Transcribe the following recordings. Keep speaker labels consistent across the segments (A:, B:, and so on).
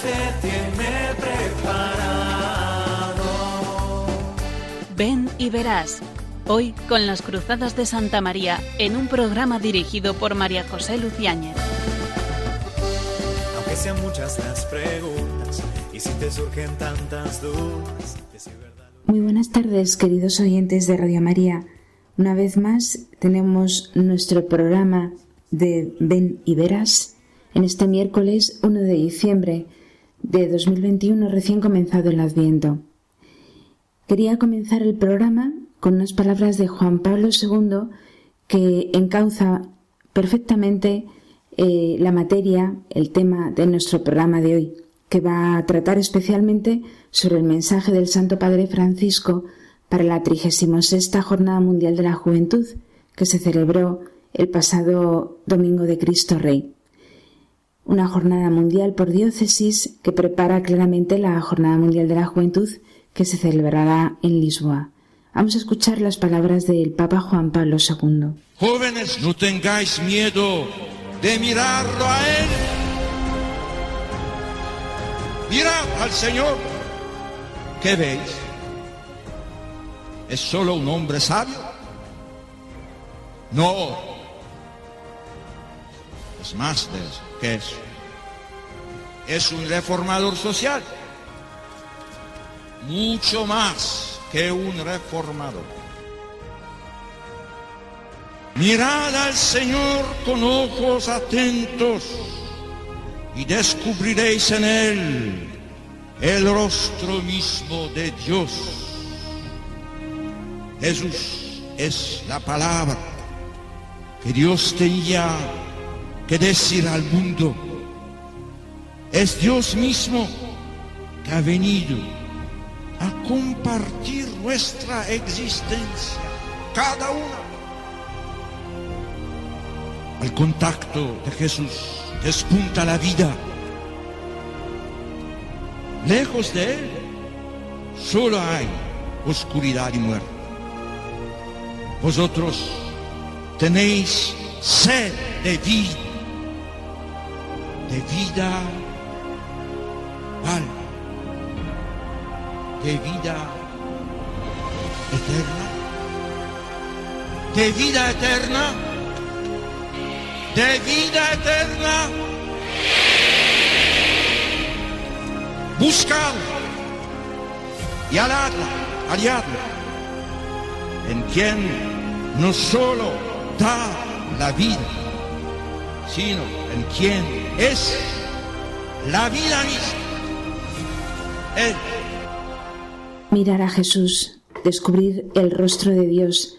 A: Jesús te tiene preparado.
B: Ven y verás. Hoy con las Cruzadas de Santa María en un programa dirigido por María José Luciáñez.
A: Aunque sean muchas las preguntas y si te surgen tantas dudas.
C: Muy buenas tardes, queridos oyentes de Radio María. Una vez más tenemos nuestro programa de Ven y Verás en este miércoles 1 de diciembre de 2021 recién comenzado el Adviento. Quería comenzar el programa con unas palabras de Juan Pablo II que encauza perfectamente eh, la materia, el tema de nuestro programa de hoy, que va a tratar especialmente sobre el mensaje del Santo Padre Francisco para la 36 Jornada Mundial de la Juventud, que se celebró el pasado Domingo de Cristo Rey. Una jornada mundial por diócesis que prepara claramente la Jornada Mundial de la Juventud que se celebrará en Lisboa. Vamos a escuchar las palabras del Papa Juan Pablo II.
D: Jóvenes, no tengáis miedo de mirarlo a Él. Mirad al Señor. ¿Qué veis? ¿Es solo un hombre sabio? No. Es más de eso que eso. Es un reformador social. Mucho más que un reformador. Mirad al Señor con ojos atentos y descubriréis en Él el rostro mismo de Dios. Jesús es la palabra que Dios tenía que decir al mundo. Es Dios mismo que ha venido a compartir nuestra existencia, cada una. Al contacto de Jesús despunta la vida. Lejos de Él solo hay oscuridad y muerte. Vosotros tenéis sed de vida, de vida ¿cuál? de vida eterna, de vida eterna, de vida eterna. Buscad y aladla, aliadla, en quien no solo da la vida, sino en quien es la vida misma. Él.
C: Mirar a Jesús, descubrir el rostro de Dios,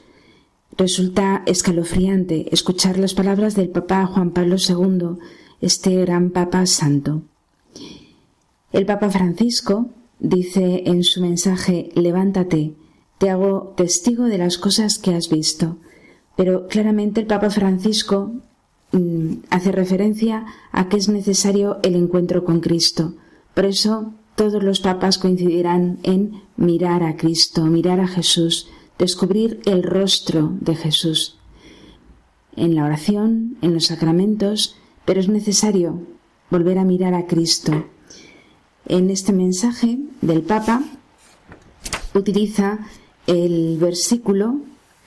C: resulta escalofriante escuchar las palabras del Papa Juan Pablo II, este gran Papa Santo. El Papa Francisco dice en su mensaje Levántate, te hago testigo de las cosas que has visto. Pero claramente el Papa Francisco hace referencia a que es necesario el encuentro con Cristo. Por eso todos los papas coincidirán en mirar a Cristo, mirar a Jesús, descubrir el rostro de Jesús. En la oración, en los sacramentos, pero es necesario volver a mirar a Cristo. En este mensaje del Papa utiliza el versículo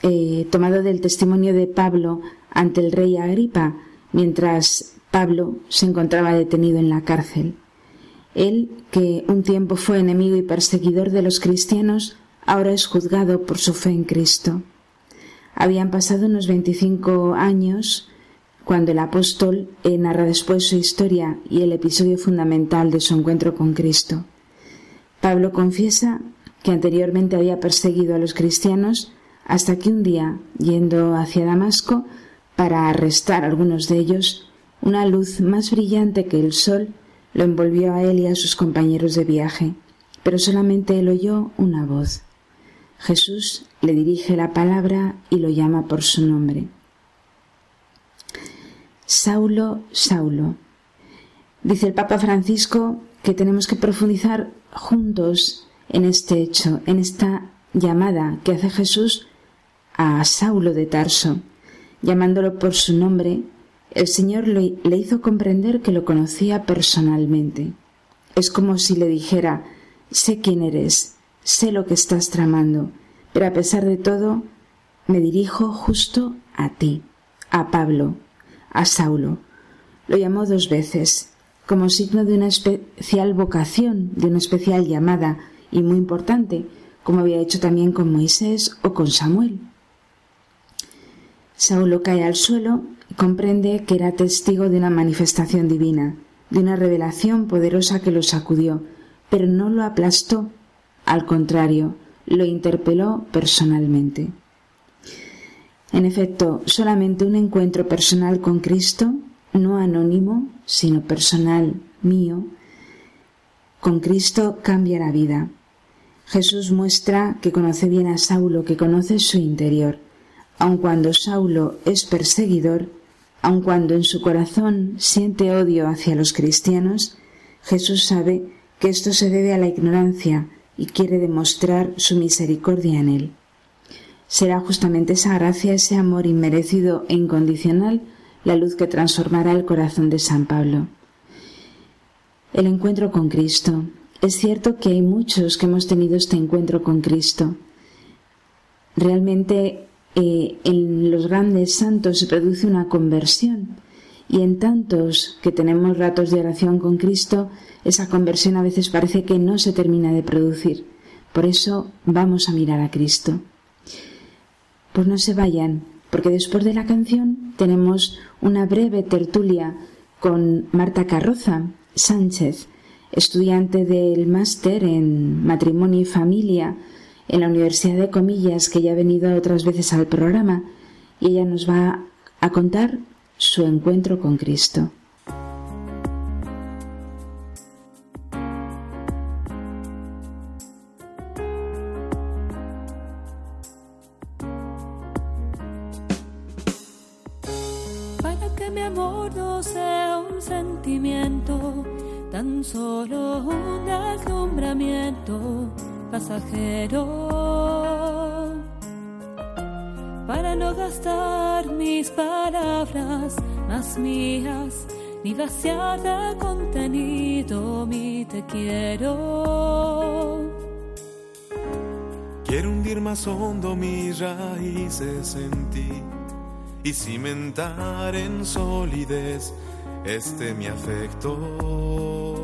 C: eh, tomado del testimonio de Pablo ante el rey Agripa, mientras Pablo se encontraba detenido en la cárcel. Él, que un tiempo fue enemigo y perseguidor de los cristianos, ahora es juzgado por su fe en Cristo. Habían pasado unos veinticinco años cuando el apóstol narra después su historia y el episodio fundamental de su encuentro con Cristo. Pablo confiesa que anteriormente había perseguido a los cristianos hasta que un día, yendo hacia Damasco para arrestar a algunos de ellos, una luz más brillante que el sol lo envolvió a él y a sus compañeros de viaje, pero solamente él oyó una voz. Jesús le dirige la palabra y lo llama por su nombre. Saulo, Saulo. Dice el Papa Francisco que tenemos que profundizar juntos en este hecho, en esta llamada que hace Jesús a Saulo de Tarso, llamándolo por su nombre, El Señor le hizo comprender que lo conocía personalmente. Es como si le dijera, sé quién eres, sé lo que estás tramando, pero a pesar de todo, me dirijo justo a ti, a Pablo, a Saulo. Lo llamó dos veces, como signo de una especial vocación, de una especial llamada, y muy importante, como había hecho también con Moisés o con Samuel. Saulo cae al suelo y comprende que era testigo de una manifestación divina, de una revelación poderosa que lo sacudió, pero no lo aplastó, al contrario, lo interpeló personalmente. En efecto, solamente un encuentro personal con Cristo, no anónimo, sino personal, mío, con Cristo cambia la vida. Jesús muestra que conoce bien a Saulo, que conoce su interior. Aun cuando Saulo es perseguidor, aun cuando en su corazón siente odio hacia los cristianos, Jesús sabe que esto se debe a la ignorancia y quiere demostrar su misericordia en él. Será justamente esa gracia, ese amor inmerecido e incondicional, la luz que transformará el corazón de San Pablo. El encuentro con Cristo, es cierto que hay muchos que hemos tenido este encuentro con Cristo. Realmente eh, en los grandes santos se produce una conversión y en tantos que tenemos ratos de oración con Cristo, esa conversión a veces parece que no se termina de producir. Por eso vamos a mirar a Cristo. Pues no se vayan, porque después de la canción tenemos una breve tertulia con Marta Carroza Sánchez, estudiante del máster en matrimonio y familia en la Universidad de Comillas, que ya ha venido otras veces al programa, y ella nos va a contar su encuentro con Cristo.
E: Para que mi amor no sea un sentimiento tan solo un deslumbramiento pasajero para no gastar mis palabras más mías ni vaciar de contenido mi te quiero.
A: Quiero hundir más hondo mis raíces en ti y cimentar en solidez este mi afecto.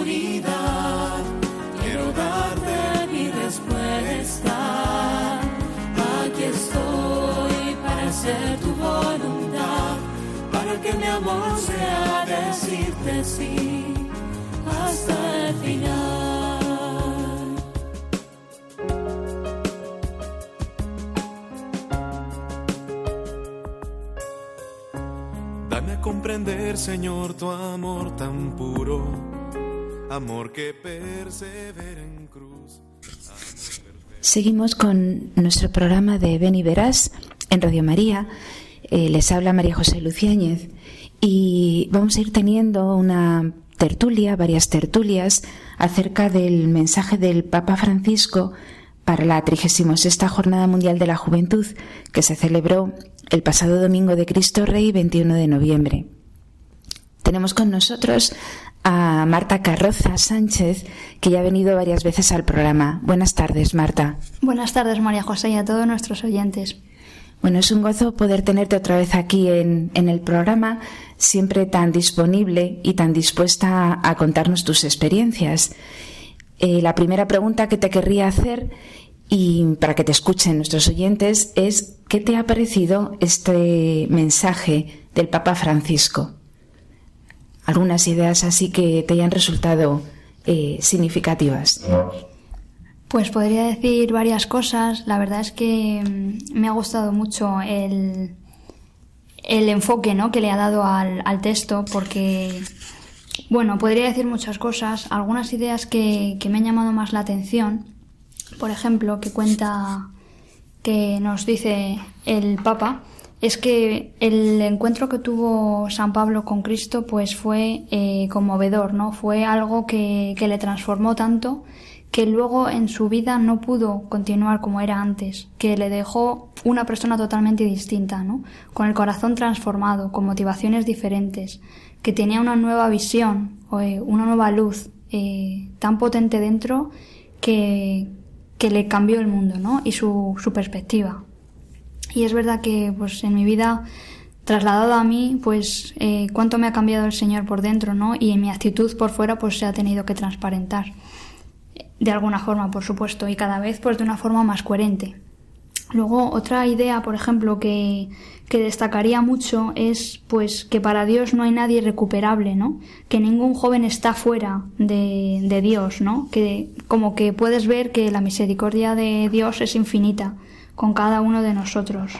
E: que mi amor sea decirte sí hasta el final.
A: Dame a comprender, Señor, tu amor tan puro, amor que persevera en cruz.
C: Seguimos con nuestro programa de Ven y Verás en Radio María. Eh, les habla María José Luciáñez y vamos a ir teniendo una tertulia, varias tertulias, acerca del mensaje del Papa Francisco para la 36 Jornada Mundial de la Juventud que se celebró el pasado domingo de Cristo Rey 21 de noviembre. Tenemos con nosotros a Marta Carroza Sánchez, que ya ha venido varias veces al programa. Buenas tardes, Marta.
F: Buenas tardes, María José, y a todos nuestros oyentes.
C: Bueno, es un gozo poder tenerte otra vez aquí en, en el programa, siempre tan disponible y tan dispuesta a, contarnos tus experiencias. Eh, la primera pregunta que te querría hacer, y para que te escuchen nuestros oyentes, es ¿qué te ha parecido este mensaje del Papa Francisco? Algunas ideas así que te hayan resultado eh, significativas.
F: Pues podría decir varias cosas. La verdad es que mm, me ha gustado mucho el, el enfoque ¿no? que le ha dado al, al texto porque, bueno, podría decir muchas cosas. Algunas ideas que, que me han llamado más la atención. Por ejemplo, que cuenta que nos dice el Papa es que el encuentro que tuvo San Pablo con Cristo pues fue eh, conmovedor, ¿no? Fue algo que, que le transformó tanto que luego en su vida no pudo continuar como era antes, que le dejó una persona totalmente distinta, ¿no? Con el corazón transformado, con motivaciones diferentes, que tenía una nueva visión, eh, una nueva luz eh, tan potente dentro que, que le cambió el mundo, ¿no? Y su, su perspectiva. Y es verdad que, pues, en mi vida, trasladado a mí, pues, eh, cuánto me ha cambiado el Señor por dentro, ¿no? Y en mi actitud por fuera, pues, se ha tenido que transparentar. De alguna forma, por supuesto, y cada vez, pues, de una forma más coherente. Luego, otra idea, por ejemplo, que, que destacaría mucho es pues que para Dios no hay nadie recuperable, ¿no? Que ningún joven está fuera de, de Dios, ¿no? Que como que puedes ver que la misericordia de Dios es infinita con cada uno de nosotros.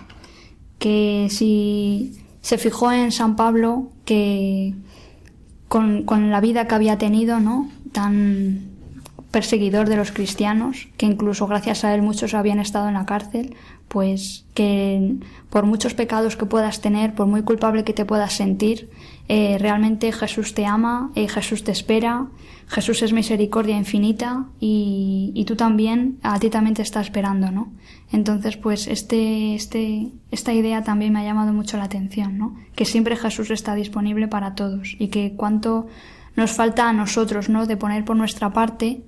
F: Que si se fijó en San Pablo, que con, con la vida que había tenido, ¿no? Tan perseguidor de los cristianos, que incluso gracias a él muchos habían estado en la cárcel, pues que por muchos pecados que puedas tener, por muy culpable que te puedas sentir, eh, realmente Jesús te ama, eh, Jesús te espera, Jesús es misericordia infinita y, y, tú también, a ti también te está esperando, ¿no? Entonces, pues este, este, esta idea también me ha llamado mucho la atención, ¿no? Que siempre Jesús está disponible para todos y que cuánto nos falta a nosotros, ¿no? De poner por nuestra parte,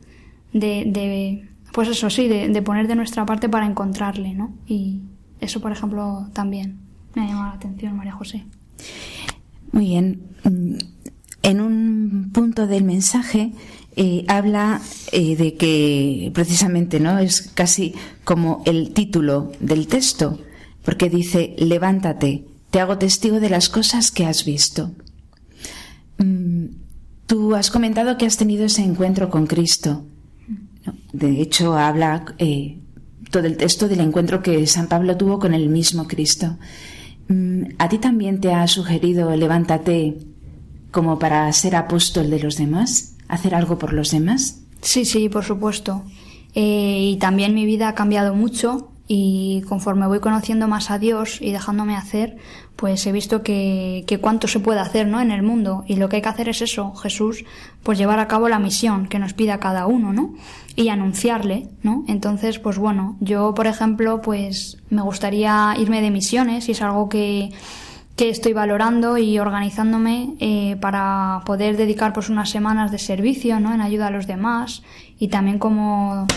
F: de, de pues eso sí, de, de, poner de nuestra parte para encontrarle, ¿no? Y eso, por ejemplo, también me ha llamado la atención, María José.
C: Muy bien. Mm, en un punto del mensaje eh, habla eh, de que precisamente no es casi como el título del texto, porque dice levántate, te hago testigo de las cosas que has visto. Mm, tú has comentado que has tenido ese encuentro con Cristo. De hecho, habla eh, todo el texto del encuentro que San Pablo tuvo con el mismo Cristo. Mm, ¿A ti también te ha sugerido levántate como para ser apóstol de los demás? ¿Hacer algo por los demás?
F: Sí, sí, por supuesto. Eh, y también mi vida ha cambiado mucho y conforme voy conociendo más a Dios y dejándome hacer, pues he visto que, que, cuánto se puede hacer ¿no? en el mundo y lo que hay que hacer es eso, Jesús, pues llevar a cabo la misión que nos pide a cada uno, ¿no? Y anunciarle, ¿no? Entonces, pues bueno, yo por ejemplo, pues me gustaría irme de misiones y es algo que, que estoy valorando y organizándome eh, para poder dedicar pues unas semanas de servicio, ¿no? En ayuda a los demás y también como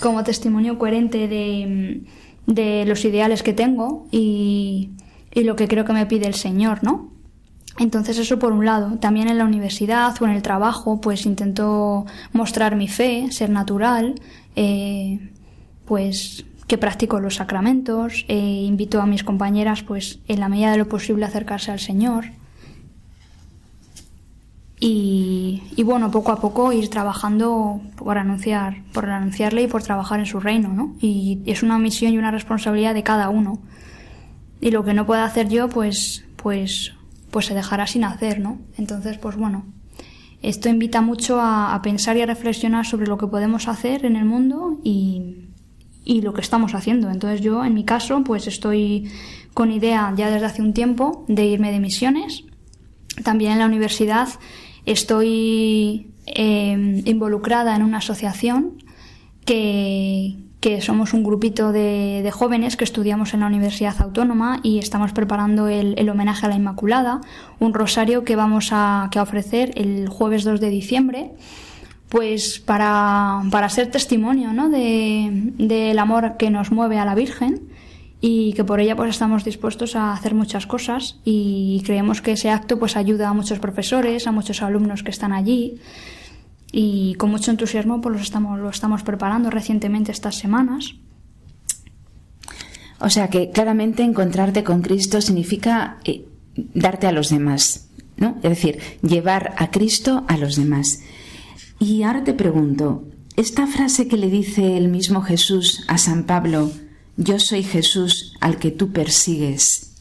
F: como testimonio coherente de, de los ideales que tengo y, y, lo que creo que me pide el Señor, ¿no? Entonces eso por un lado. También en la universidad o en el trabajo, pues intento mostrar mi fe, ser natural, eh, pues que practico los sacramentos, eh, invito a mis compañeras, pues en la medida de lo posible a acercarse al Señor. Y, y, bueno, poco a poco ir trabajando por anunciar, por anunciarle y por trabajar en su reino, ¿no? Y es una misión y una responsabilidad de cada uno. Y lo que no pueda hacer yo, pues, pues, pues se dejará sin hacer, ¿no? Entonces, pues bueno, esto invita mucho a, pensar y a reflexionar sobre lo que podemos hacer en el mundo y, y lo que estamos haciendo. Entonces yo, en mi caso, pues estoy con idea ya desde hace un tiempo de irme de misiones. También en la universidad Estoy eh, involucrada en una asociación que, que somos un grupito de, de, jóvenes que estudiamos en la Universidad Autónoma y estamos preparando el, el, homenaje a la Inmaculada, un rosario que vamos a, que ofrecer el jueves 2 de diciembre, pues para, para ser testimonio ¿no? del de, amor que nos mueve a la Virgen y que por ella pues estamos dispuestos a hacer muchas cosas y creemos que ese acto pues ayuda a muchos profesores, a muchos alumnos que están allí y con mucho entusiasmo pues lo estamos, lo estamos preparando recientemente estas semanas.
C: O sea que claramente encontrarte con Cristo significa eh, darte a los demás, ¿no? Es decir, llevar a Cristo a los demás. Y ahora te pregunto, esta frase que le dice el mismo Jesús a San Pablo, yo soy Jesús al que tú persigues.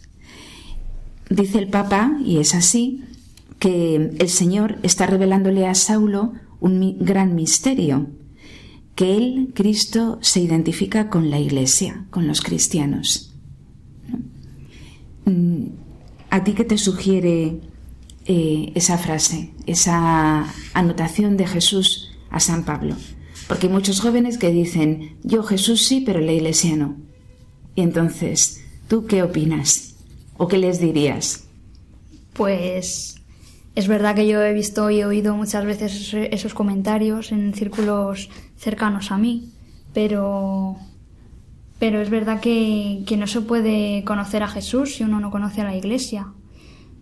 C: Dice el Papa, y es así, que el Señor está revelándole a Saulo un gran misterio. que Él, Cristo, se identifica con la Iglesia, con los cristianos. Mm, ¿A ti qué te sugiere eh, esa frase, esa anotación de Jesús a San Pablo? Porque hay muchos jóvenes que dicen, yo Jesús sí, pero la Iglesia no. Y entonces, ¿tú qué opinas? ¿O qué les dirías?
F: Pues es verdad que yo he visto y oído muchas veces esos comentarios en círculos cercanos a mí, pero, pero es verdad que, no se puede conocer a Jesús si uno no conoce a la Iglesia.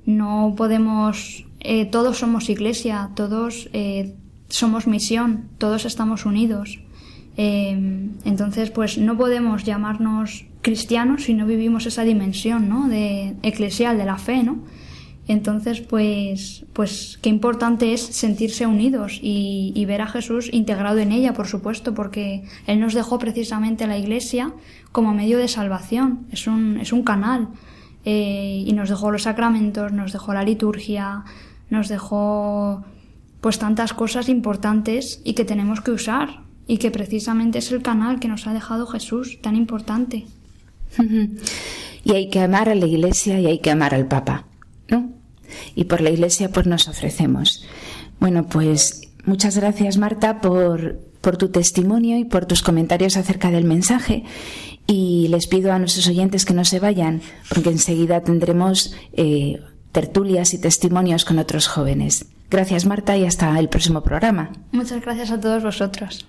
F: No podemos, eh, todos somos Iglesia, todos eh, somos misión, todos estamos unidos. Eh, entonces, pues no podemos llamarnos cristianos si no vivimos esa dimensión, ¿no? De eclesial de la fe, ¿no? Entonces, pues, pues qué importante es sentirse unidos y, ver a Jesús integrado en ella, por supuesto, porque Él nos dejó precisamente la Iglesia como medio de salvación, es un, es un canal. Eh, y nos dejó los sacramentos, nos dejó la liturgia, nos dejó pues tantas cosas importantes y que tenemos que usar y que precisamente es el canal que nos ha dejado Jesús, tan importante.
C: y hay que amar a la Iglesia y hay que amar al Papa. Y por la Iglesia pues nos ofrecemos. Bueno, pues muchas gracias Marta por, por tu testimonio y por tus comentarios acerca del mensaje. Y les pido a nuestros oyentes que no se vayan, porque enseguida tendremos eh, tertulias y testimonios con otros jóvenes. Gracias Marta y hasta el próximo programa.
F: Muchas gracias a todos vosotros.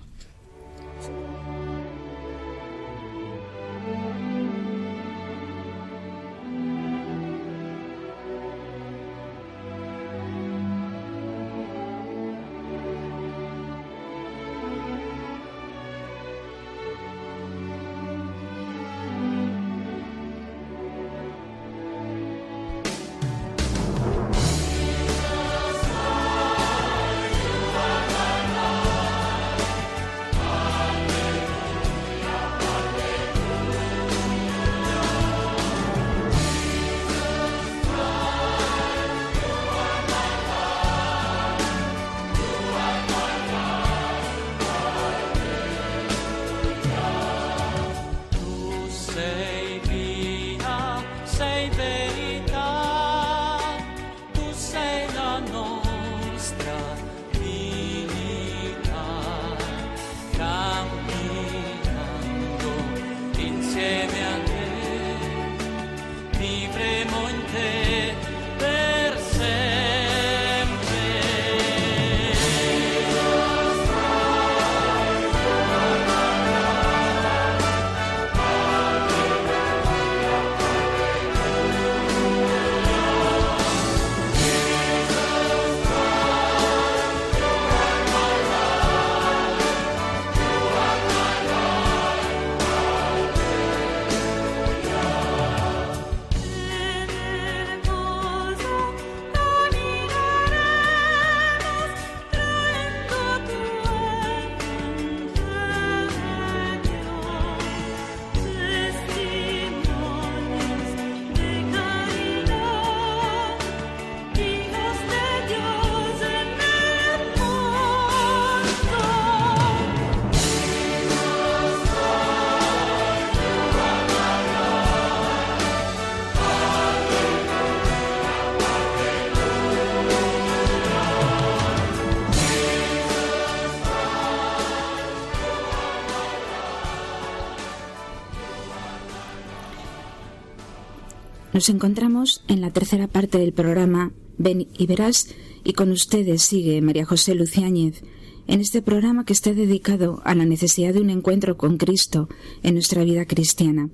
C: Nos encontramos en la tercera parte del programa Ven y verás y con ustedes sigue María José Luciáñez en este programa que está dedicado a la necesidad de un encuentro con Cristo en nuestra vida cristiana.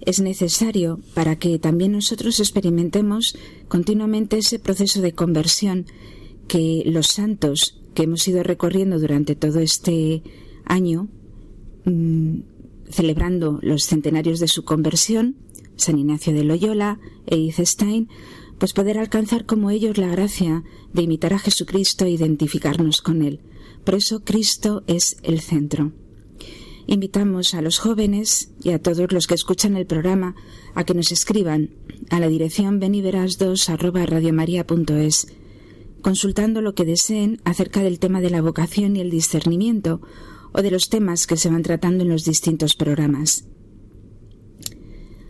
C: Es necesario para que también nosotros experimentemos continuamente ese proceso de conversión que los santos que hemos ido recorriendo durante todo este año, mm, celebrando los centenarios de su conversión, San Ignacio de Loyola, Edith Stein, pues poder alcanzar como ellos la gracia de imitar a Jesucristo e identificarnos con Él. Por eso Cristo es el centro. Invitamos a los jóvenes y a todos los que escuchan el programa a que nos escriban a la dirección beniveras2 arroba consultando lo que deseen acerca del tema de la vocación y el discernimiento o de los temas que se van tratando en los distintos programas.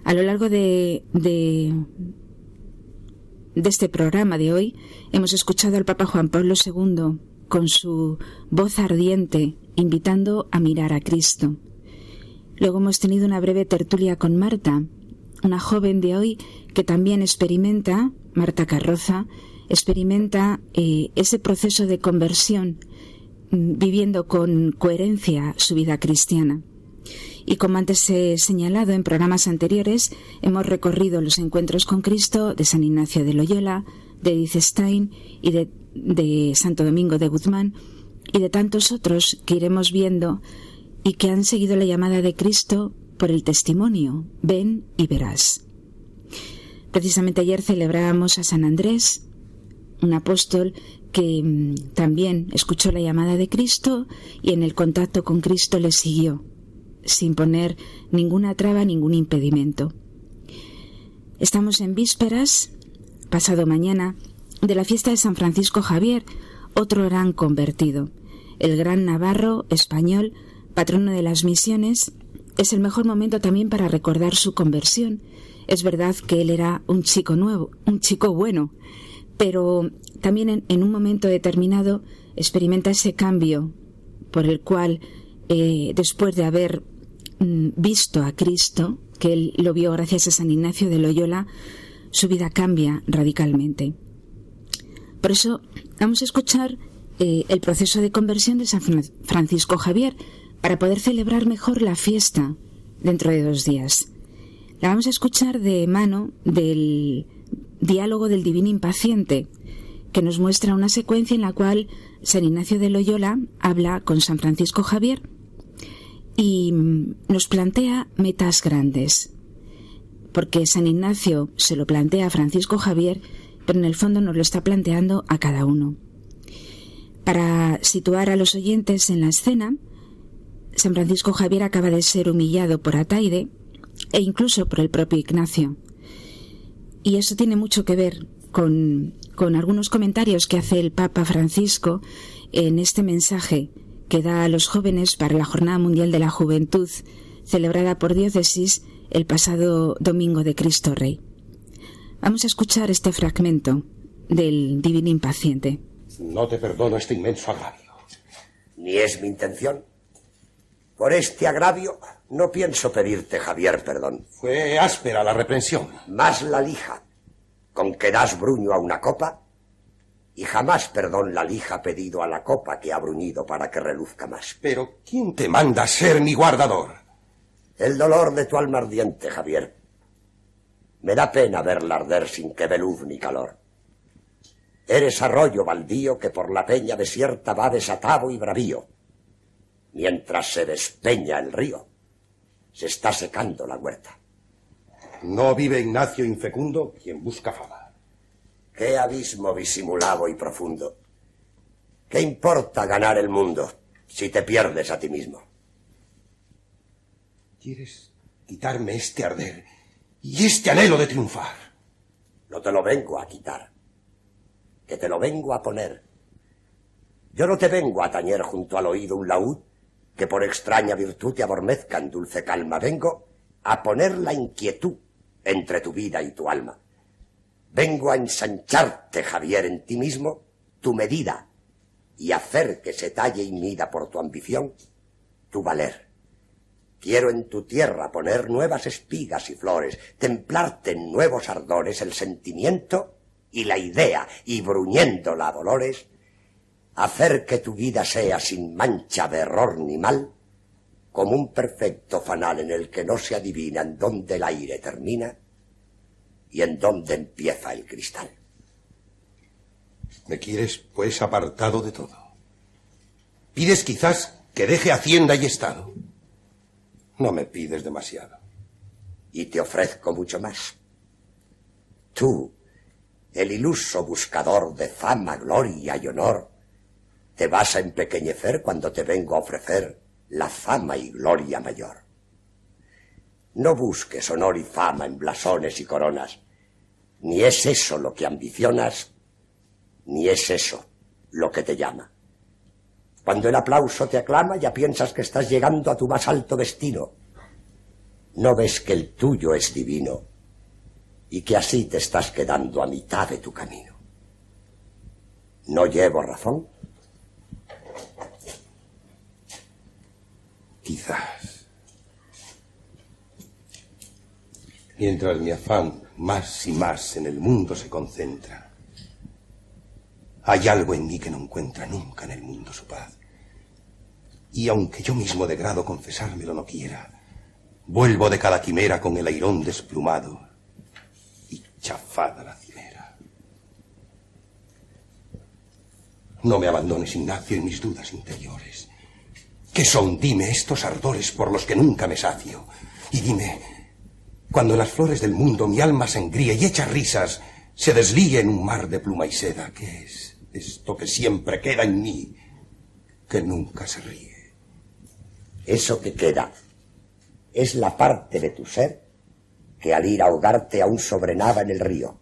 C: A lo largo de, este programa de hoy hemos escuchado al Papa Juan Pablo II con su voz ardiente invitando a mirar a Cristo. Luego hemos tenido una breve tertulia con Marta, una joven de hoy que también experimenta, Marta Carroza, experimenta eh, ese proceso de conversión mm, viviendo con coherencia su vida cristiana. Y como antes he señalado en programas anteriores, hemos recorrido los encuentros con Cristo de San Ignacio de Loyola, de Edith Stein y de, de Santo Domingo de Guzmán y de tantos otros que iremos viendo y que han seguido la llamada de Cristo por el testimonio, ven y verás. Precisamente ayer celebrábamos a San Andrés, un apóstol que mm, también escuchó la llamada de Cristo y en el contacto con Cristo le siguió, sin poner ninguna traba, ningún impedimento. Estamos en vísperas, pasado mañana, de la fiesta de San Francisco Javier, otro gran convertido. El gran navarro español, patrono de las misiones, es el mejor momento también para recordar su conversión. Es verdad que él era un chico nuevo, un chico bueno, pero también en, un momento determinado experimenta ese cambio por el cual, eh, después de haber visto a Cristo, que él lo vio gracias a San Ignacio de Loyola, su vida cambia radicalmente. Por eso vamos a escuchar eh, el proceso de conversión de San Francisco Javier para poder celebrar mejor la fiesta dentro de dos días. La vamos a escuchar de mano del Diálogo del Divino Impaciente, que nos muestra una secuencia en la cual San Ignacio de Loyola habla con San Francisco Javier y nos plantea metas grandes. Porque San Ignacio se lo plantea a Francisco Javier, pero en el fondo nos lo está planteando a cada uno. Para situar a los oyentes en la escena, San Francisco Javier acaba de ser humillado por Ataide e incluso por el propio Ignacio. Y eso tiene mucho que ver con, con algunos comentarios que hace el Papa Francisco en este mensaje que da a los jóvenes para la Jornada Mundial de la Juventud, celebrada por diócesis el pasado domingo de Cristo Rey. Vamos a escuchar este fragmento del Divino Impaciente.
G: No te perdono este inmenso agravio.
H: Ni es mi intención. Por este agravio no pienso pedirte, Javier, perdón.
G: Fue áspera la reprensión.
H: Más la lija, con que das bruño a una copa, y jamás perdón la lija pedido a la copa que ha bruñido para que reluzca más.
G: Pero ¿quién te manda ser mi guardador?
H: El dolor de tu alma ardiente, Javier. Me da pena verla arder sin que dé luz ni calor. Eres arroyo baldío que por la peña desierta va desatado y bravío. Mientras se despeña el río, se está secando la huerta.
G: No vive Ignacio infecundo quien busca fama.
H: Qué abismo disimulado y profundo. ¿Qué importa ganar el mundo si te pierdes a ti mismo?
G: ¿Quieres quitarme este arder y este anhelo de triunfar?
H: No te lo vengo a quitar, que te lo vengo a poner. Yo no te vengo a tañer junto al oído un laúd que por extraña virtud te abormezca en dulce calma. Vengo a poner la inquietud entre tu vida y tu alma. Vengo a ensancharte, Javier, en ti mismo, tu medida, y hacer que se talle y mida por tu ambición tu valer. Quiero en tu tierra poner nuevas espigas y flores, templarte en nuevos ardores el sentimiento y la idea, y bruñéndola a dolores, hacer que tu vida sea sin mancha de error ni mal, como un perfecto fanal en el que no se adivina en dónde el aire termina y en dónde empieza el cristal.
G: Me quieres, pues, apartado de todo. Pides quizás que deje hacienda y estado. No me pides demasiado.
H: Y te ofrezco mucho más. Tú, el iluso buscador de fama, gloria y honor, te vas a empequeñecer cuando te vengo a ofrecer la fama y gloria mayor. No busques honor y fama en blasones y coronas, ni es eso lo que ambicionas, ni es eso lo que te llama. Cuando el aplauso te aclama ya piensas que estás llegando a tu más alto destino. No ves que el tuyo es divino y que así te estás quedando a mitad de tu camino. ¿No llevo razón?
G: Quizás. Mientras mi afán más y más en el mundo se concentra, hay algo en mí que no encuentra nunca en el mundo su paz. Y aunque yo mismo de grado confesármelo no quiera, vuelvo de cada quimera con el airón desplumado y chafada la cimera. No me abandones, Ignacio, en mis dudas interiores. ¿Qué son, dime, estos ardores por los que nunca me sacio? Y dime, cuando las flores del mundo mi alma se engríe y echa risas, se deslíe en un mar de pluma y seda, ¿qué es esto que siempre queda en mí, que nunca se ríe?
H: Eso que queda es la parte de tu ser que al ir a ahogarte aún sobrenada en el río.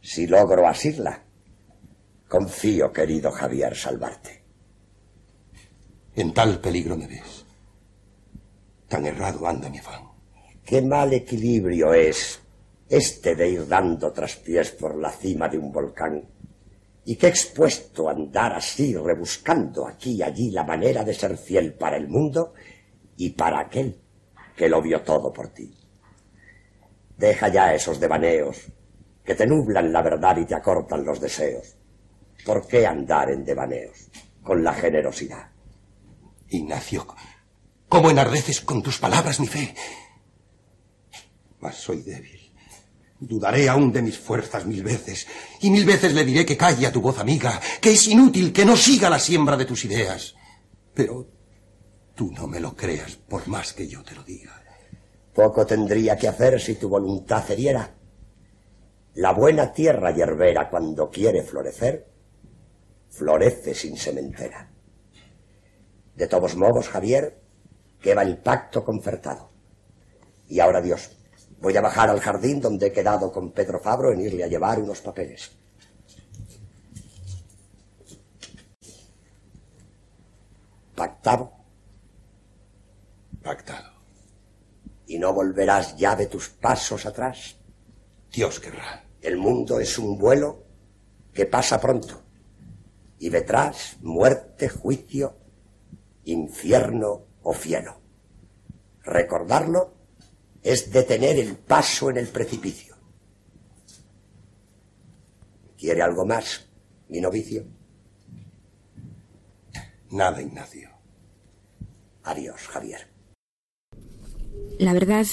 H: Si logro asirla, confío, querido Javier, salvarte.
G: En tal peligro me ves. Tan errado anda mi afán.
H: Qué mal equilibrio es este de ir dando traspiés por la cima de un volcán. Y qué expuesto andar así, rebuscando aquí y allí la manera de ser fiel para el mundo y para aquel que lo vio todo por ti. Deja ya esos devaneos que te nublan la verdad y te acortan los deseos. ¿Por qué andar en devaneos con la generosidad?
G: Ignacio, ¿cómo enardeces con tus palabras mi fe? Mas soy débil. Dudaré aún de mis fuerzas mil veces, y mil veces le diré que calle a tu voz amiga, que es inútil, que no siga la siembra de tus ideas. Pero tú no me lo creas, por más que yo te lo diga.
H: Poco tendría que hacer si tu voluntad cediera. La buena tierra yerbera, cuando quiere florecer, florece sin sementera. De todos modos, Javier, queda el pacto concertado. Y ahora Dios, Voy a bajar al jardín donde he quedado con Pedro Fabro en irle a llevar unos papeles. ¿Pactado?
G: Pactado.
H: ¿Y no volverás ya de tus pasos atrás?
G: Dios querrá.
H: El mundo es un vuelo que pasa pronto. Y detrás muerte, juicio, infierno o cielo. Recordarlo es detener el paso en el precipicio. ¿Quiere algo más, mi novicio?
G: Nada, Ignacio.
H: Adiós, Javier.
C: La verdad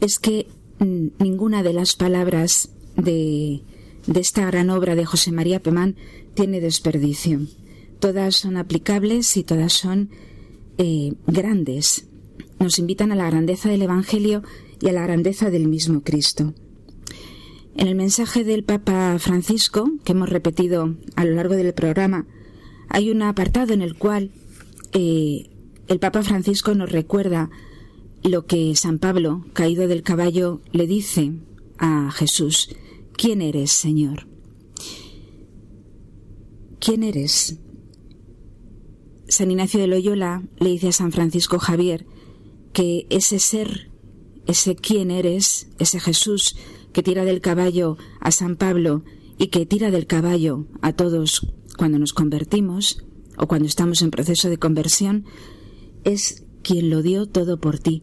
C: es que mm, ninguna de las palabras de, esta gran obra de José María Pemán tiene desperdicio. Todas son aplicables y todas son eh, grandes. Nos invitan a la grandeza del Evangelio y a la grandeza del mismo Cristo. En el mensaje del Papa Francisco, que hemos repetido a lo largo del programa, hay un apartado en el cual eh, el Papa Francisco nos recuerda lo que San Pablo, caído del caballo, le dice a Jesús, ¿quién eres, Señor? ¿Quién eres? San Ignacio de Loyola le dice a San Francisco Javier que ese ser ese quién eres, ese Jesús que tira del caballo a San Pablo y que tira del caballo a todos cuando nos convertimos o cuando estamos en proceso de conversión, es quien lo dio todo por ti,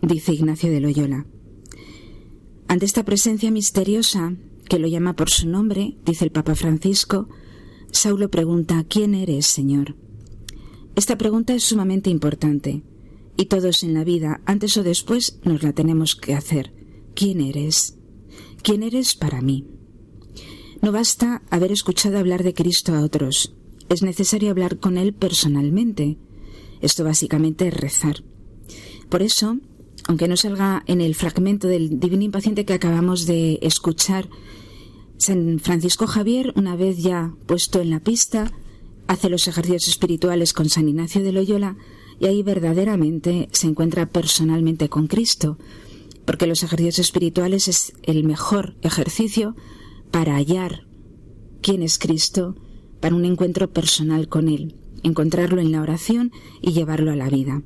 C: dice Ignacio de Loyola. Ante esta presencia misteriosa, que lo llama por su nombre, dice el Papa Francisco, Saulo pregunta, ¿quién eres, Señor? Esta pregunta es sumamente importante y todos en la vida, antes o después, nos la tenemos que hacer. ¿Quién eres? ¿Quién eres para mí? No basta haber escuchado hablar de Cristo a otros. Es necesario hablar con Él personalmente. Esto básicamente es rezar. Por eso, aunque no salga en el fragmento del Divino Impaciente que acabamos de escuchar, San Francisco Javier, una vez ya puesto en la pista, hace los ejercicios espirituales con San Ignacio de Loyola y ahí verdaderamente se encuentra personalmente con Cristo, porque los ejercicios espirituales es el mejor ejercicio para hallar quién es Cristo, para un encuentro personal con Él, encontrarlo en la oración y llevarlo a la vida.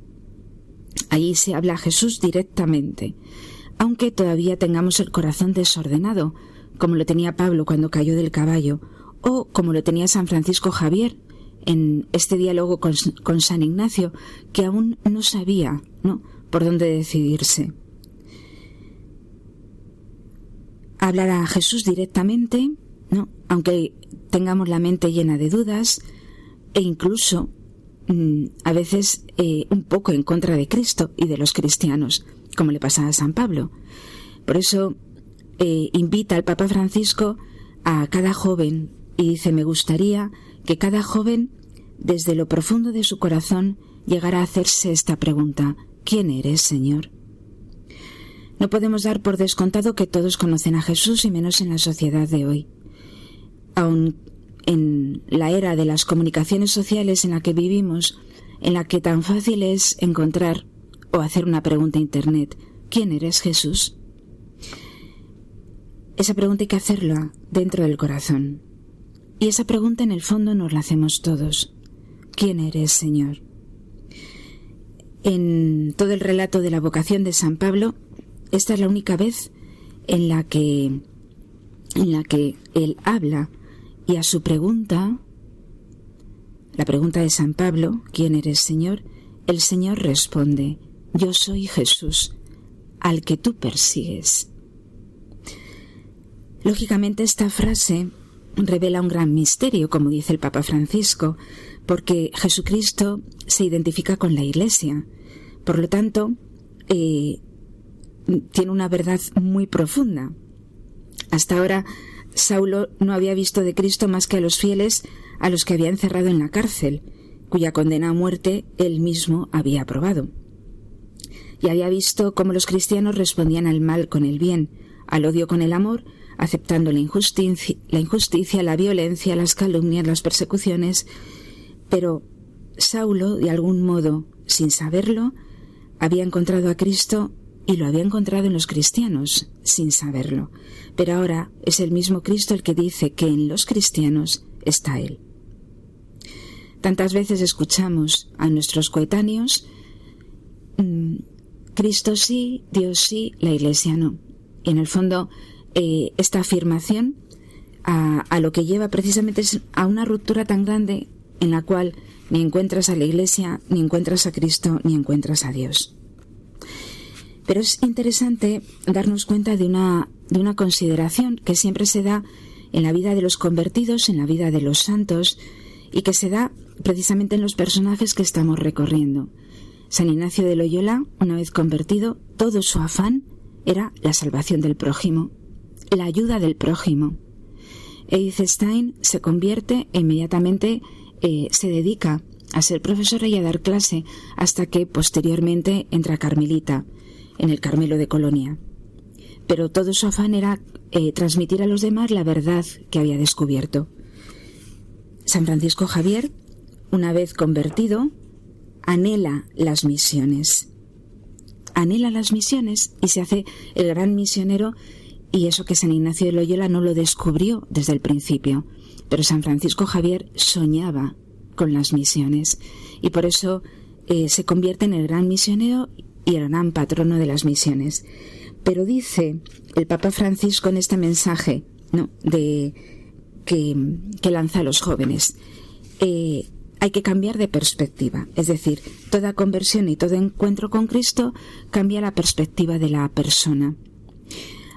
C: Allí se habla a Jesús directamente, aunque todavía tengamos el corazón desordenado, como lo tenía Pablo cuando cayó del caballo, o como lo tenía San Francisco Javier en este diálogo con, San Ignacio, que aún no sabía ¿no? por dónde decidirse. Hablar a Jesús directamente, ¿no? aunque tengamos la mente llena de dudas, e incluso mm, a veces eh, un poco en contra de Cristo y de los cristianos, como le pasaba a San Pablo. Por eso eh, invita al Papa Francisco a cada joven y dice, me gustaría que cada joven, desde lo profundo de su corazón, llegara a hacerse esta pregunta, ¿quién eres, Señor? No podemos dar por descontado que todos conocen a Jesús y menos en la sociedad de hoy. Aun en la era de las comunicaciones sociales en la que vivimos, en la que tan fácil es encontrar o hacer una pregunta a Internet, ¿quién eres Jesús? Esa pregunta hay que hacerla dentro del corazón. Y esa pregunta en el fondo nos la hacemos todos. ¿Quién eres, Señor? En todo el relato de la vocación de San Pablo, esta es la única vez en la que en la que él habla y a su pregunta, la pregunta de San Pablo, ¿quién eres Señor? El Señor responde, yo soy Jesús, al que tú persigues. Lógicamente esta frase revela un gran misterio, como dice el Papa Francisco, porque Jesucristo se identifica con la Iglesia. Por lo tanto, eh, tiene una verdad muy profunda. Hasta ahora Saulo no había visto de Cristo más que a los fieles a los que había encerrado en la cárcel, cuya condena a muerte él mismo había aprobado. Y había visto cómo los cristianos respondían al mal con el bien, al odio con el amor, aceptando la injusticia, la, la violencia, las calumnias, las persecuciones. Pero Saulo, de algún modo, sin saberlo, había encontrado a Cristo y lo había encontrado en los cristianos, sin saberlo. Pero ahora es el mismo Cristo el que dice que en los cristianos está Él. Tantas veces escuchamos a nuestros coetáneos, mm, Cristo sí, Dios sí, la Iglesia no. Y en el fondo, eh, esta afirmación a, lo que lleva precisamente a una ruptura tan grande en la cual ni encuentras a la Iglesia, ni encuentras a Cristo, ni encuentras a Dios. Pero es interesante darnos cuenta de una, de una consideración que siempre se da en la vida de los convertidos, en la vida de los santos, y que se da precisamente en los personajes que estamos recorriendo. San Ignacio de Loyola, una vez convertido, todo su afán era la salvación del prójimo, la ayuda del prójimo. Edith Stein se convierte e inmediatamente eh, se dedica a ser profesora y a dar clase hasta que posteriormente entra Carmelita en el Carmelo de Colonia. Pero todo su afán era eh, transmitir a los demás la verdad que había descubierto. San Francisco Javier, una vez convertido, anhela las misiones. Anhela las misiones y se hace el gran misionero y eso que San Ignacio de Loyola no lo descubrió desde el principio. Pero San Francisco Javier soñaba con las misiones y por eso eh, se convierte en el gran misionero y el gran patrono de las misiones. Pero dice el Papa Francisco en este mensaje ¿no? de, que, lanza a los jóvenes, eh, hay que cambiar de perspectiva. Es decir, toda conversión y todo encuentro con Cristo cambia la perspectiva de la persona.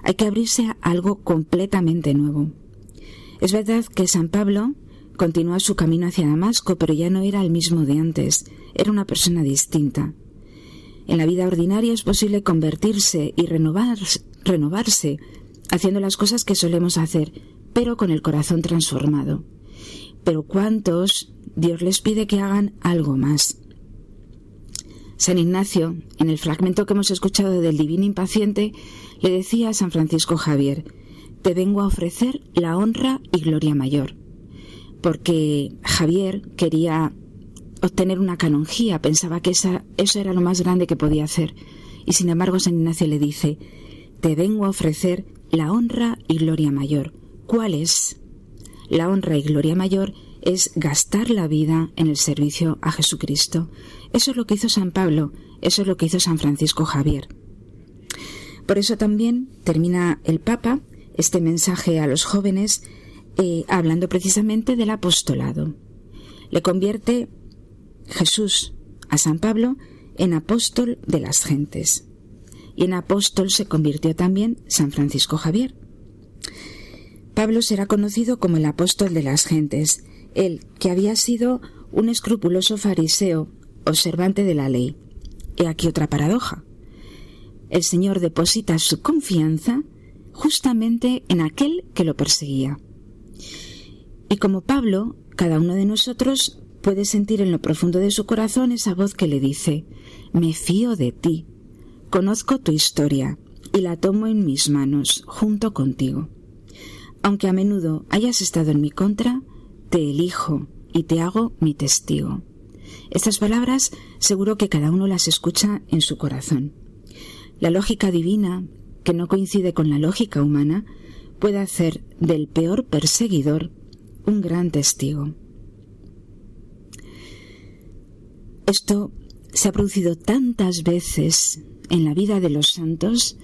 C: Hay que abrirse a algo completamente nuevo. Es verdad que San Pablo continúa su camino hacia Damasco, pero ya no era el mismo de antes, era una persona distinta. En la vida ordinaria es posible convertirse y renovarse, haciendo las cosas que solemos hacer, pero con el corazón transformado. Pero ¿cuántos Dios les pide que hagan algo más? San Ignacio, en el fragmento que hemos escuchado del Divino Impaciente, le decía a San Francisco Javier, te vengo a ofrecer la honra y gloria mayor. Porque Javier quería obtener una canonjía, pensaba que esa, eso era lo más grande que podía hacer. Y sin embargo San Ignacio le dice, te vengo a ofrecer la honra y gloria mayor. ¿Cuál es? La honra y gloria mayor es gastar la vida en el servicio a Jesucristo. Eso es lo que hizo San Pablo, eso es lo que hizo San Francisco Javier. Por eso también termina el Papa este mensaje a los jóvenes eh, hablando precisamente del apostolado. Le convierte Jesús a San Pablo en apóstol de las gentes. Y en apóstol se convirtió también San Francisco Javier. Pablo será conocido como el apóstol de las gentes, él que había sido un escrupuloso fariseo, observante de la ley. He aquí otra paradoja. El Señor deposita su confianza justamente en aquel que lo perseguía. Y como Pablo, cada uno de nosotros puede sentir en lo profundo de su corazón esa voz que le dice, me fío de ti, conozco tu historia y la tomo en mis manos junto contigo. Aunque a menudo hayas estado en mi contra, te elijo y te hago mi testigo. Estas palabras seguro que cada uno las escucha en su corazón. La lógica divina, que no coincide con la lógica humana, puede hacer del peor perseguidor un gran testigo. Esto se ha producido tantas veces en la vida de los santos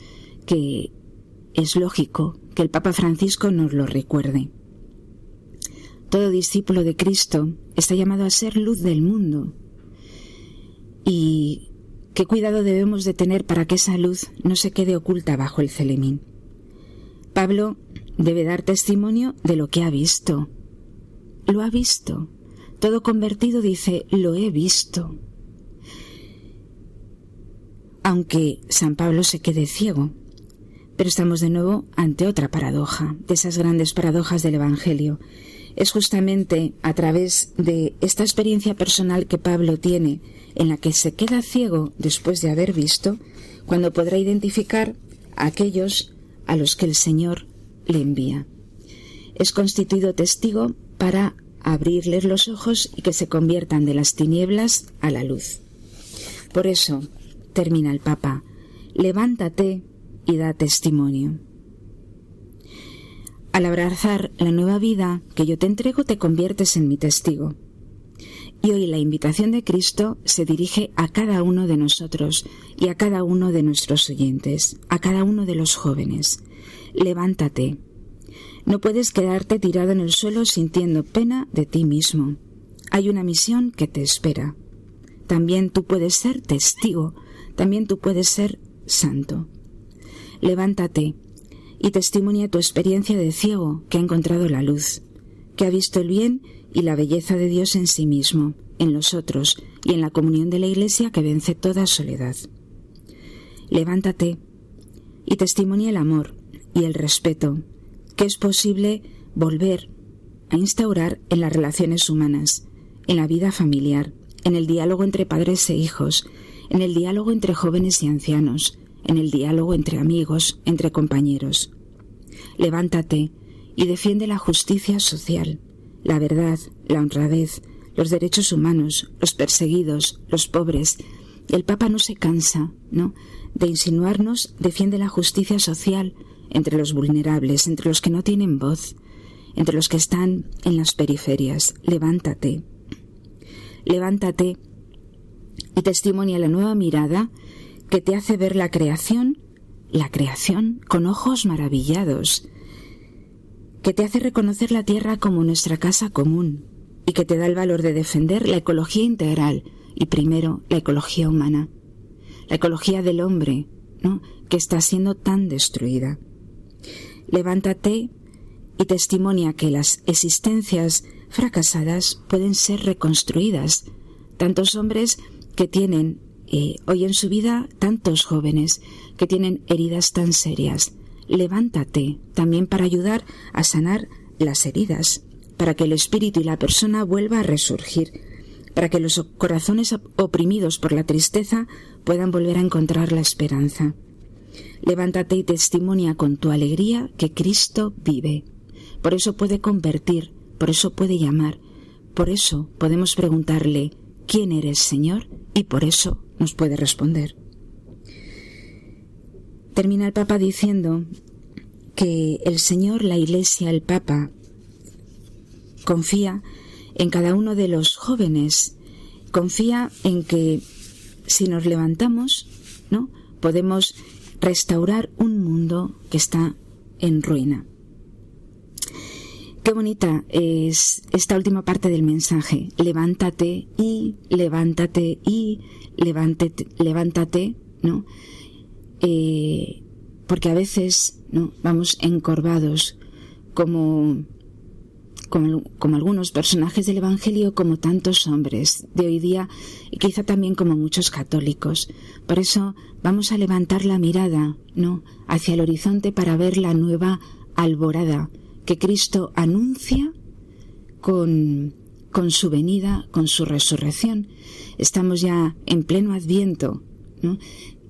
C: que es lógico que el Papa Francisco nos lo recuerde. Todo discípulo de Cristo está llamado a ser luz del mundo. Y qué cuidado debemos de tener para que esa luz no se quede oculta bajo el celemín. Pablo debe dar testimonio de lo que ha visto. Lo ha visto. Todo convertido dice, lo he visto. Aunque San Pablo se quede ciego. Pero estamos de nuevo ante otra paradoja, de esas grandes paradojas del Evangelio. Es justamente a través de esta experiencia personal que Pablo tiene, en la que se queda ciego después de haber visto, cuando podrá identificar a aquellos a los que el Señor le envía. Es constituido testigo para abrirles los ojos y que se conviertan de las tinieblas a la luz. Por eso, termina el Papa, levántate y da testimonio. Al abrazar la nueva vida que yo te entrego, te conviertes en mi testigo. Y hoy la invitación de Cristo se dirige a cada uno de nosotros y a cada uno de nuestros oyentes, a cada uno de los jóvenes. Levántate, no puedes quedarte tirado en el suelo sintiendo pena de ti mismo. Hay una misión que te espera. También tú puedes ser testigo, también tú puedes ser santo. Levántate y testimonia tu experiencia de ciego que ha encontrado la luz, que ha visto el bien y la belleza de Dios en sí mismo, en los otros y en la comunión de la Iglesia que vence toda soledad. Levántate y testimonia el amor y el respeto que es posible volver a instaurar en las relaciones humanas, en la vida familiar, en el diálogo entre padres e hijos, en el diálogo entre jóvenes y ancianos, en el diálogo entre amigos, entre compañeros. Levántate y defiende la justicia social, la verdad, la honradez, los derechos humanos, los perseguidos, los pobres. El Papa no se cansa, ¿no? de insinuarnos, defiende la justicia social, entre los vulnerables, entre los que no tienen voz, entre los que están en las periferias. Levántate. Levántate y testimonia la nueva mirada que te hace ver la creación, la creación con ojos maravillados, que te hace reconocer la tierra como nuestra casa común y que te da el valor de defender la ecología integral y primero la ecología humana, la ecología del hombre, ¿no? que está siendo tan destruida. Levántate y testimonia que las existencias fracasadas pueden ser reconstruidas. Tantos hombres que tienen hoy en su vida, tantos jóvenes que tienen heridas tan serias. Levántate también para ayudar a sanar las heridas, para que el espíritu y la persona vuelva a resurgir, para que los corazones oprimidos por la tristeza puedan volver a encontrar la esperanza. Levántate y testimonia con tu alegría que Cristo vive. Por eso puede convertir, por eso puede llamar, por eso podemos preguntarle, ¿quién eres, Señor? Y por eso nos puede responder. Termina el Papa diciendo que el Señor, la Iglesia, el Papa, confía en cada uno de los jóvenes. Confía en que si nos levantamos, ¿no? Podemos restaurar un mundo que está en ruina. Qué bonita es esta última parte del mensaje. Levántate y levántate y levántate, levántate, ¿no? Eh, porque a veces ¿no? vamos encorvados como, como, como, algunos personajes del Evangelio, como tantos hombres de hoy día y quizá también como muchos católicos. Por eso vamos a levantar la mirada ¿no? hacia el horizonte para ver la nueva alborada que Cristo anuncia con, con su venida, con su resurrección. Estamos ya en pleno adviento.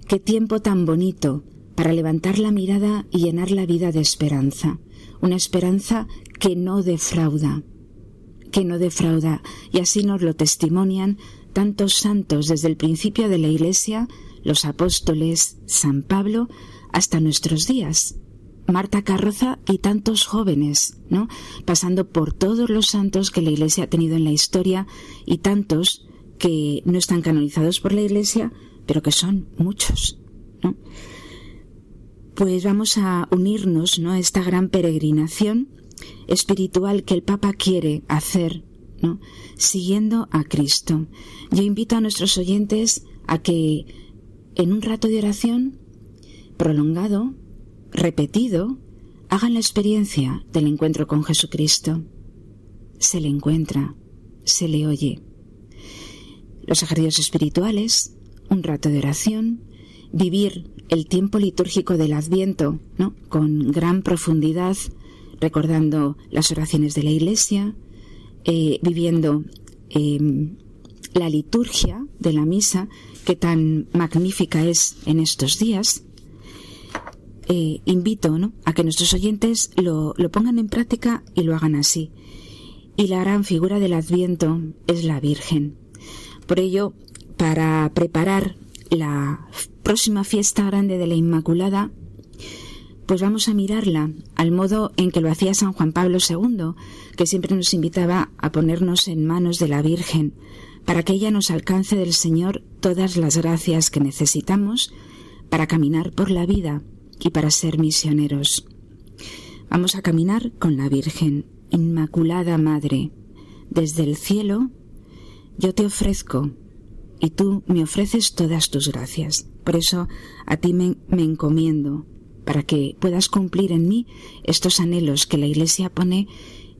C: Qué tiempo tan bonito para levantar la mirada y llenar la vida de esperanza. Una esperanza que no defrauda, que no defrauda. Y así nos lo testimonian tantos santos desde el principio de la Iglesia, los apóstoles, San Pablo, hasta nuestros días. Marta Carroza y tantos jóvenes, ¿no? Pasando por todos los santos que la Iglesia ha tenido en la historia y tantos que no están canonizados por la Iglesia, pero que son muchos, ¿no? Pues vamos a unirnos, ¿no? a esta gran peregrinación espiritual que el Papa quiere hacer, ¿no? Siguiendo a Cristo. Yo invito a nuestros oyentes a que en un rato de oración prolongado, repetido, hagan la experiencia del encuentro con Jesucristo. Se le encuentra, se le oye. Los ejercicios espirituales un rato de oración, vivir el tiempo litúrgico del Adviento, ¿no? Con gran profundidad, recordando las oraciones de la Iglesia, eh, viviendo em, la liturgia de la misa, que tan magnífica es en estos días. Eh, invito a que nuestros oyentes lo, lo pongan en práctica y lo hagan así. Y la gran figura del Adviento es la Virgen. Por ello, para preparar la próxima fiesta grande de la Inmaculada, pues vamos a mirarla al modo en que lo hacía San Juan Pablo II, que siempre nos invitaba a ponernos en manos de la Virgen, para que ella nos alcance del Señor todas las gracias que necesitamos para caminar por la vida y para ser misioneros. Vamos a caminar con la Virgen, Inmaculada Madre. Desde el cielo, yo te ofrezco y tú me ofreces todas tus gracias. Por eso a ti me, encomiendo, para que puedas cumplir en mí estos anhelos que la Iglesia pone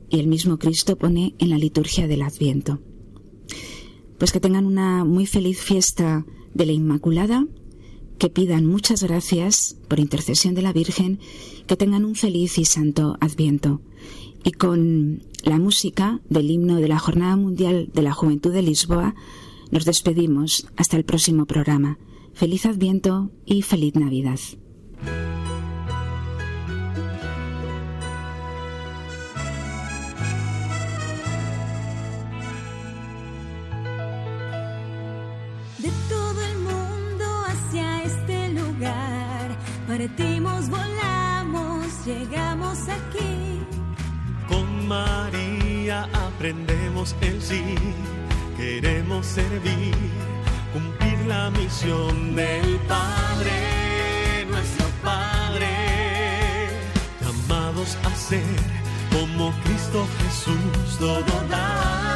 C: y el mismo Cristo pone en la liturgia del Adviento. Pues que tengan una muy feliz fiesta de la Inmaculada, que pidan muchas gracias por intercesión de la Virgen, que tengan un feliz y santo Adviento. Y con la música del himno de la Jornada Mundial de la Juventud de Lisboa, nos despedimos hasta el próximo programa. Feliz Adviento y feliz Navidad.
E: Partimos, volamos, llegamos aquí.
A: Con María aprendemos el sí. Queremos servir, cumplir la misión del Padre, nuestro Padre, llamados a ser como Cristo Jesús, todo dar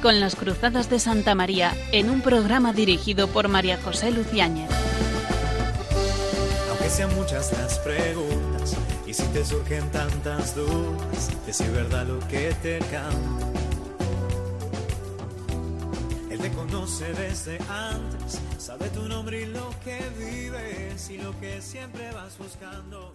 E: con
B: las Cruzadas de Santa María en un programa dirigido por María José Luciáñez.
I: Aunque sean muchas las preguntas y si te surgen tantas dudas, si es verdad lo que te canta. Él te conoce desde antes, sabe tu nombre y lo que vives y lo que siempre vas buscando.